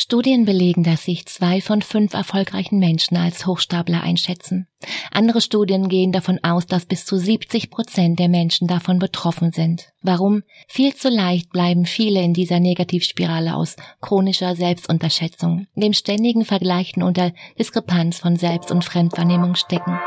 Studien belegen, dass sich zwei von fünf erfolgreichen Menschen als Hochstapler einschätzen. Andere Studien gehen davon aus, dass bis zu 70 Prozent der Menschen davon betroffen sind. Warum? Viel zu leicht bleiben viele in dieser Negativspirale aus chronischer Selbstunterschätzung, dem ständigen Vergleichen und der Diskrepanz von Selbst- und Fremdwahrnehmung stecken.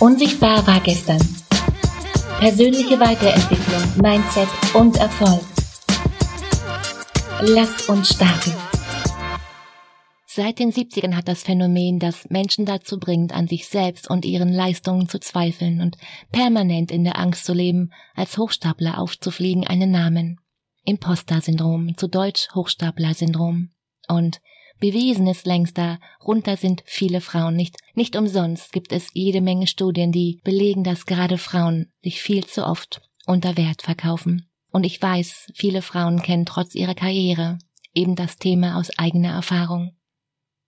Unsichtbar war gestern. Persönliche Weiterentwicklung, Mindset und Erfolg. Lass uns starten. Seit den 70ern hat das Phänomen, das Menschen dazu bringt, an sich selbst und ihren Leistungen zu zweifeln und permanent in der Angst zu leben, als Hochstapler aufzufliegen, einen Namen. Imposter-Syndrom, zu Deutsch Hochstapler-Syndrom. Und bewiesen ist längst darunter sind viele Frauen nicht. Nicht umsonst gibt es jede Menge Studien, die belegen, dass gerade Frauen sich viel zu oft unter Wert verkaufen. Und ich weiß, viele Frauen kennen trotz ihrer Karriere eben das Thema aus eigener Erfahrung.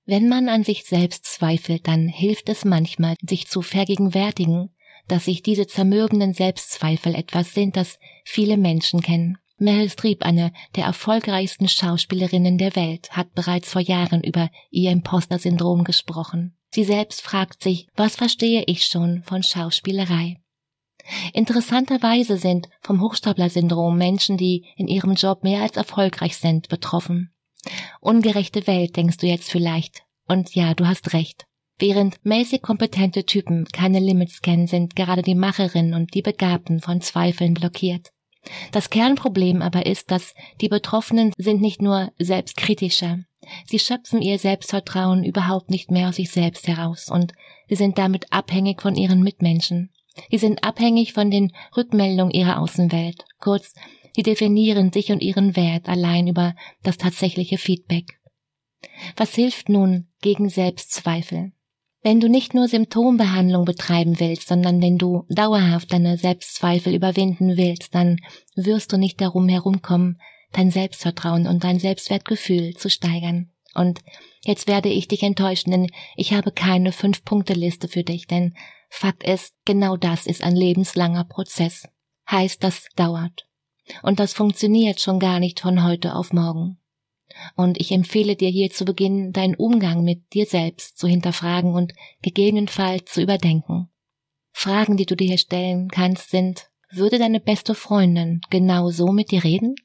Wenn man an sich selbst zweifelt, dann hilft es manchmal, sich zu vergegenwärtigen, dass sich diese zermürbenden Selbstzweifel etwas sind, das viele Menschen kennen. Meryl Streep, eine der erfolgreichsten Schauspielerinnen der Welt, hat bereits vor Jahren über ihr Imposter-Syndrom gesprochen. Sie selbst fragt sich, was verstehe ich schon von Schauspielerei? Interessanterweise sind vom Hochstapler-Syndrom Menschen, die in ihrem Job mehr als erfolgreich sind, betroffen. Ungerechte Welt, denkst du jetzt vielleicht. Und ja, du hast recht. Während mäßig kompetente Typen keine Limits kennen, sind gerade die Macherinnen und die Begabten von Zweifeln blockiert. Das Kernproblem aber ist, dass die Betroffenen sind nicht nur selbstkritischer, sie schöpfen ihr Selbstvertrauen überhaupt nicht mehr aus sich selbst heraus und sie sind damit abhängig von ihren Mitmenschen. Sie sind abhängig von den Rückmeldungen ihrer Außenwelt. Kurz, sie definieren sich und ihren Wert allein über das tatsächliche Feedback. Was hilft nun gegen Selbstzweifel? Wenn du nicht nur Symptombehandlung betreiben willst, sondern wenn du dauerhaft deine Selbstzweifel überwinden willst, dann wirst du nicht darum herumkommen, dein Selbstvertrauen und dein Selbstwertgefühl zu steigern. Und jetzt werde ich dich enttäuschen, denn ich habe keine Fünf-Punkte-Liste für dich, denn Fakt ist, genau das ist ein lebenslanger Prozess. Heißt, das dauert. Und das funktioniert schon gar nicht von heute auf morgen. Und ich empfehle dir hier zu Beginn, deinen Umgang mit dir selbst zu hinterfragen und gegebenenfalls zu überdenken. Fragen, die du dir stellen kannst, sind, würde deine beste Freundin genau so mit dir reden?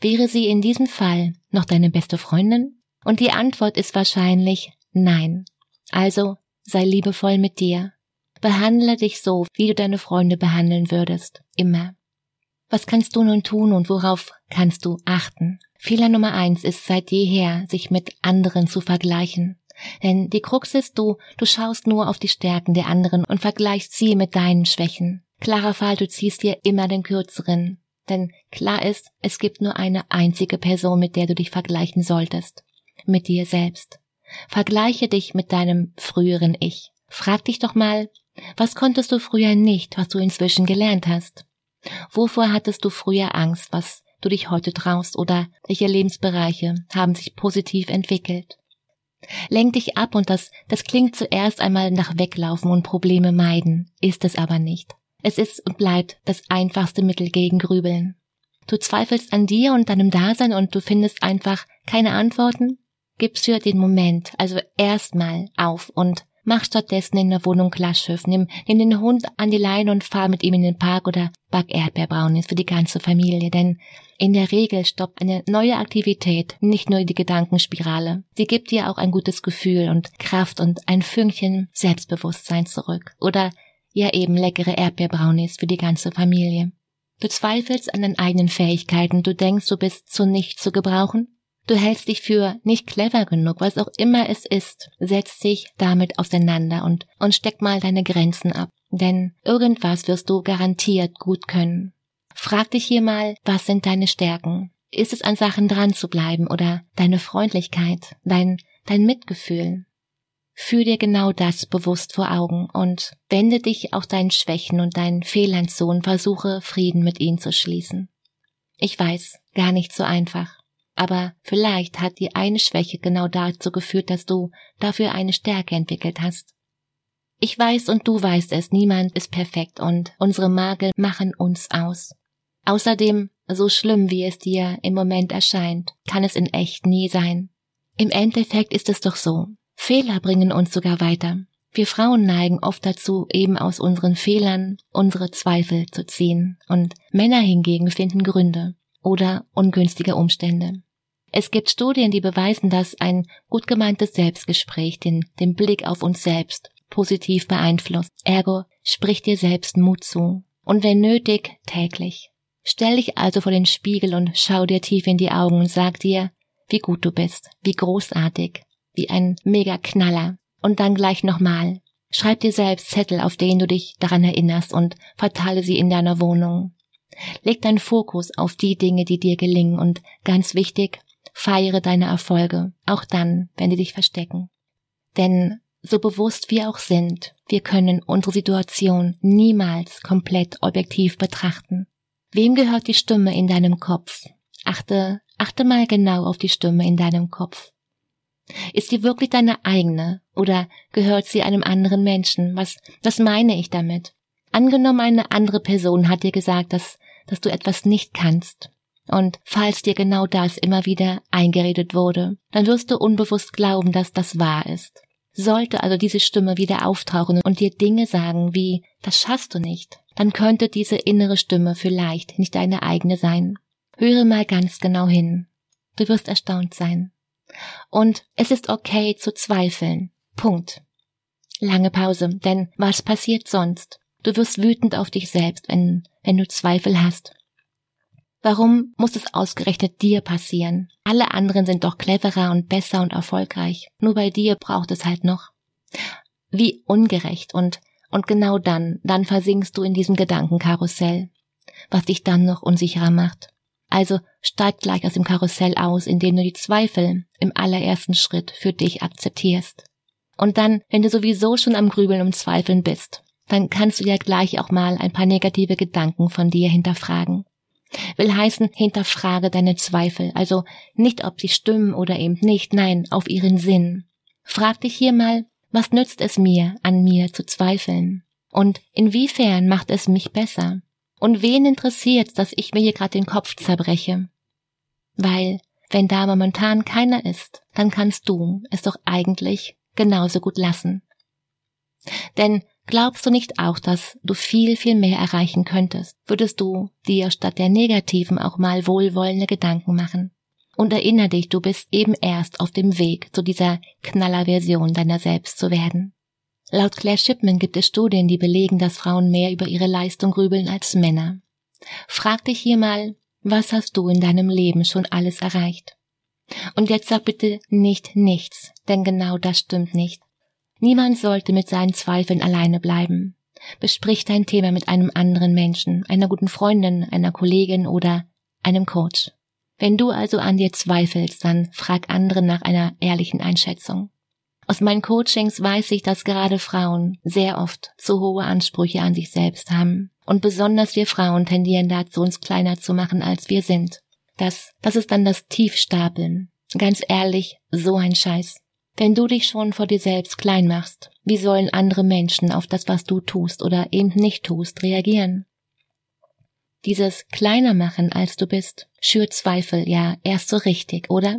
Wäre sie in diesem Fall noch deine beste Freundin? Und die Antwort ist wahrscheinlich nein. Also sei liebevoll mit dir Behandle dich so, wie du deine Freunde behandeln würdest. Immer. Was kannst du nun tun und worauf kannst du achten? Fehler Nummer eins ist seit jeher, sich mit anderen zu vergleichen. Denn die Krux ist du, du schaust nur auf die Stärken der anderen und vergleichst sie mit deinen Schwächen. Klarer Fall, du ziehst dir immer den kürzeren. Denn klar ist, es gibt nur eine einzige Person, mit der du dich vergleichen solltest. Mit dir selbst. Vergleiche dich mit deinem früheren Ich. Frag dich doch mal, was konntest du früher nicht, was du inzwischen gelernt hast? Wovor hattest du früher Angst, was du dich heute traust oder welche Lebensbereiche haben sich positiv entwickelt? Lenk dich ab und das, das klingt zuerst einmal nach Weglaufen und Probleme meiden, ist es aber nicht. Es ist und bleibt das einfachste Mittel gegen Grübeln. Du zweifelst an dir und deinem Dasein und du findest einfach keine Antworten? Gib's für den Moment, also erstmal auf und Mach stattdessen in der Wohnung Klaschschiff, nimm, nimm den Hund an die Leine und fahr mit ihm in den Park oder back Erdbeerbraunis für die ganze Familie, denn in der Regel stoppt eine neue Aktivität nicht nur die Gedankenspirale. Sie gibt dir auch ein gutes Gefühl und Kraft und ein Fünkchen Selbstbewusstsein zurück. Oder ja eben leckere Erdbeerbraunis für die ganze Familie. Du zweifelst an deinen eigenen Fähigkeiten, du denkst, du bist zu nichts zu gebrauchen? Du hältst dich für nicht clever genug, was auch immer es ist. Setz dich damit auseinander und, und steck mal deine Grenzen ab. Denn irgendwas wirst du garantiert gut können. Frag dich hier mal, was sind deine Stärken? Ist es an Sachen dran zu bleiben oder deine Freundlichkeit, dein, dein Mitgefühl? Führ dir genau das bewusst vor Augen und wende dich auch deinen Schwächen und deinen Fehlern zu und versuche Frieden mit ihnen zu schließen. Ich weiß, gar nicht so einfach. Aber vielleicht hat die eine Schwäche genau dazu geführt, dass du dafür eine Stärke entwickelt hast. Ich weiß und du weißt es, niemand ist perfekt und unsere Makel machen uns aus. Außerdem, so schlimm wie es dir im Moment erscheint, kann es in echt nie sein. Im Endeffekt ist es doch so. Fehler bringen uns sogar weiter. Wir Frauen neigen oft dazu, eben aus unseren Fehlern unsere Zweifel zu ziehen, und Männer hingegen finden Gründe oder ungünstige Umstände. Es gibt Studien, die beweisen, dass ein gut gemeintes Selbstgespräch den, den Blick auf uns selbst positiv beeinflusst. Ergo, sprich dir selbst Mut zu. Und wenn nötig, täglich. Stell dich also vor den Spiegel und schau dir tief in die Augen und sag dir, wie gut du bist, wie großartig, wie ein Mega-Knaller. Und dann gleich nochmal. Schreib dir selbst Zettel, auf denen du dich daran erinnerst und verteile sie in deiner Wohnung. Leg deinen Fokus auf die Dinge, die dir gelingen und ganz wichtig, Feiere deine Erfolge, auch dann, wenn die dich verstecken. Denn so bewusst wir auch sind, wir können unsere Situation niemals komplett objektiv betrachten. Wem gehört die Stimme in deinem Kopf? Achte, achte mal genau auf die Stimme in deinem Kopf. Ist sie wirklich deine eigene oder gehört sie einem anderen Menschen? Was, was meine ich damit? Angenommen, eine andere Person hat dir gesagt, dass, dass du etwas nicht kannst und falls dir genau das immer wieder eingeredet wurde, dann wirst du unbewusst glauben, dass das wahr ist. Sollte also diese Stimme wieder auftauchen und dir Dinge sagen wie, das schaffst du nicht, dann könnte diese innere Stimme vielleicht nicht deine eigene sein. Höre mal ganz genau hin. Du wirst erstaunt sein. Und es ist okay zu zweifeln. Punkt. Lange Pause, denn was passiert sonst? Du wirst wütend auf dich selbst, wenn, wenn du Zweifel hast. Warum muss es ausgerechnet dir passieren? Alle anderen sind doch cleverer und besser und erfolgreich. Nur bei dir braucht es halt noch. Wie ungerecht und, und genau dann, dann versinkst du in diesem Gedankenkarussell, was dich dann noch unsicherer macht. Also steig gleich aus dem Karussell aus, indem du die Zweifel im allerersten Schritt für dich akzeptierst. Und dann, wenn du sowieso schon am Grübeln und Zweifeln bist, dann kannst du ja gleich auch mal ein paar negative Gedanken von dir hinterfragen. Will heißen, hinterfrage deine Zweifel, also nicht ob sie stimmen oder eben nicht, nein, auf ihren Sinn. Frag dich hier mal, was nützt es mir, an mir zu zweifeln? Und inwiefern macht es mich besser? Und wen interessiert, dass ich mir hier gerade den Kopf zerbreche? Weil, wenn da momentan keiner ist, dann kannst du es doch eigentlich genauso gut lassen. Denn Glaubst du nicht auch, dass du viel, viel mehr erreichen könntest, würdest du dir statt der negativen auch mal wohlwollende Gedanken machen? Und erinnere dich, du bist eben erst auf dem Weg zu dieser Knallerversion deiner selbst zu werden. Laut Claire Shipman gibt es Studien, die belegen, dass Frauen mehr über ihre Leistung grübeln als Männer. Frag dich hier mal, was hast du in deinem Leben schon alles erreicht? Und jetzt sag bitte nicht nichts, denn genau das stimmt nicht. Niemand sollte mit seinen Zweifeln alleine bleiben. Besprich dein Thema mit einem anderen Menschen, einer guten Freundin, einer Kollegin oder einem Coach. Wenn du also an dir zweifelst, dann frag andere nach einer ehrlichen Einschätzung. Aus meinen Coachings weiß ich, dass gerade Frauen sehr oft zu hohe Ansprüche an sich selbst haben. Und besonders wir Frauen tendieren dazu, uns kleiner zu machen, als wir sind. Das, das ist dann das Tiefstapeln. Ganz ehrlich, so ein Scheiß. Wenn du dich schon vor dir selbst klein machst, wie sollen andere Menschen auf das, was du tust oder eben nicht tust, reagieren? Dieses kleiner machen, als du bist, schürt Zweifel ja erst so richtig, oder?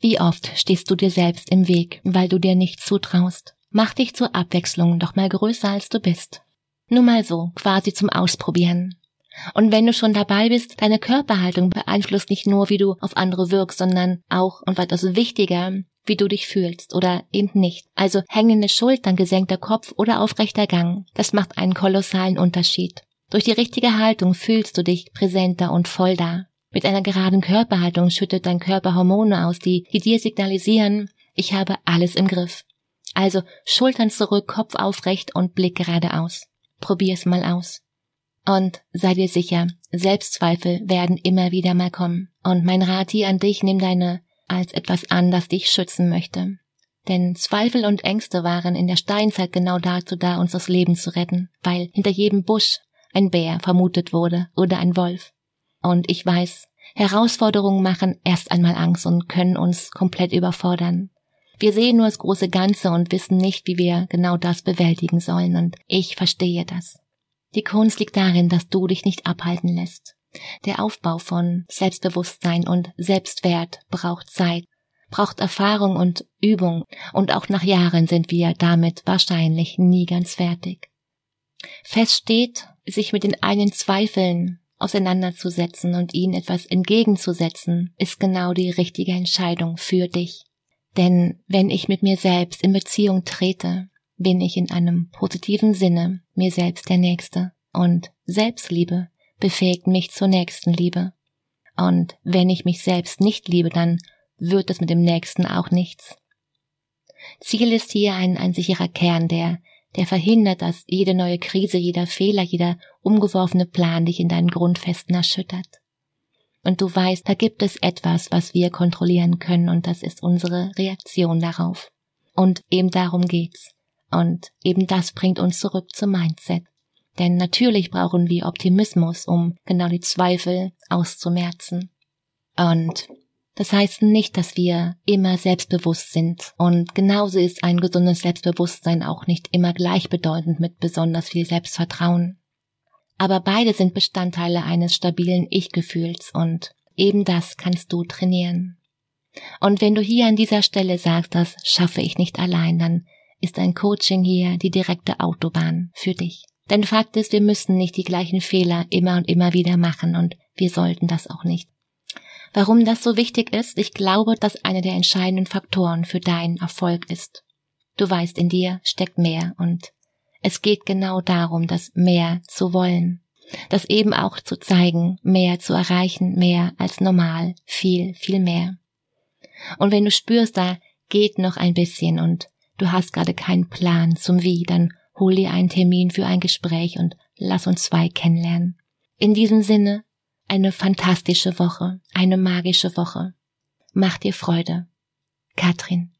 Wie oft stehst du dir selbst im Weg, weil du dir nicht zutraust? Mach dich zur Abwechslung doch mal größer, als du bist. Nur mal so, quasi zum Ausprobieren. Und wenn du schon dabei bist, deine Körperhaltung beeinflusst nicht nur, wie du auf andere wirkst, sondern auch, und weitaus wichtiger, wie du dich fühlst oder eben nicht. Also hängende Schultern, gesenkter Kopf oder aufrechter Gang. Das macht einen kolossalen Unterschied. Durch die richtige Haltung fühlst du dich präsenter und voll da. Mit einer geraden Körperhaltung schüttet dein Körper Hormone aus, die, die dir signalisieren, ich habe alles im Griff. Also Schultern zurück, Kopf aufrecht und Blick geradeaus. Probier's mal aus. Und sei dir sicher, Selbstzweifel werden immer wieder mal kommen. Und mein Rat hier an dich, nimm deine als etwas an, das dich schützen möchte. Denn Zweifel und Ängste waren in der Steinzeit genau dazu da, uns das Leben zu retten, weil hinter jedem Busch ein Bär vermutet wurde oder ein Wolf. Und ich weiß, Herausforderungen machen erst einmal Angst und können uns komplett überfordern. Wir sehen nur das große Ganze und wissen nicht, wie wir genau das bewältigen sollen, und ich verstehe das. Die Kunst liegt darin, dass du dich nicht abhalten lässt. Der Aufbau von Selbstbewusstsein und Selbstwert braucht Zeit. braucht Erfahrung und Übung, und auch nach Jahren sind wir damit wahrscheinlich nie ganz fertig. Fest steht, sich mit den eigenen Zweifeln auseinanderzusetzen und ihnen etwas entgegenzusetzen, ist genau die richtige Entscheidung für dich. Denn wenn ich mit mir selbst in Beziehung trete, bin ich in einem positiven Sinne mir selbst der Nächste. Und Selbstliebe befähigt mich zur Nächstenliebe. Und wenn ich mich selbst nicht liebe, dann wird es mit dem Nächsten auch nichts. Ziel ist hier ein, ein sicherer Kern, der, der verhindert, dass jede neue Krise, jeder Fehler, jeder umgeworfene Plan dich in deinen Grundfesten erschüttert. Und du weißt, da gibt es etwas, was wir kontrollieren können, und das ist unsere Reaktion darauf. Und eben darum geht's. Und eben das bringt uns zurück zum Mindset. Denn natürlich brauchen wir Optimismus, um genau die Zweifel auszumerzen. Und das heißt nicht, dass wir immer selbstbewusst sind. Und genauso ist ein gesundes Selbstbewusstsein auch nicht immer gleichbedeutend mit besonders viel Selbstvertrauen. Aber beide sind Bestandteile eines stabilen Ich-Gefühls und eben das kannst du trainieren. Und wenn du hier an dieser Stelle sagst, das schaffe ich nicht allein, dann ist ein Coaching hier die direkte Autobahn für dich. Denn Fakt ist, wir müssen nicht die gleichen Fehler immer und immer wieder machen und wir sollten das auch nicht. Warum das so wichtig ist, ich glaube, dass einer der entscheidenden Faktoren für deinen Erfolg ist. Du weißt, in dir steckt mehr und es geht genau darum, das mehr zu wollen. Das eben auch zu zeigen, mehr zu erreichen, mehr als normal, viel, viel mehr. Und wenn du spürst, da geht noch ein bisschen und du hast gerade keinen Plan zum Wie, dann hol dir einen Termin für ein Gespräch und lass uns zwei kennenlernen. In diesem Sinne, eine fantastische Woche, eine magische Woche. Mach dir Freude. Katrin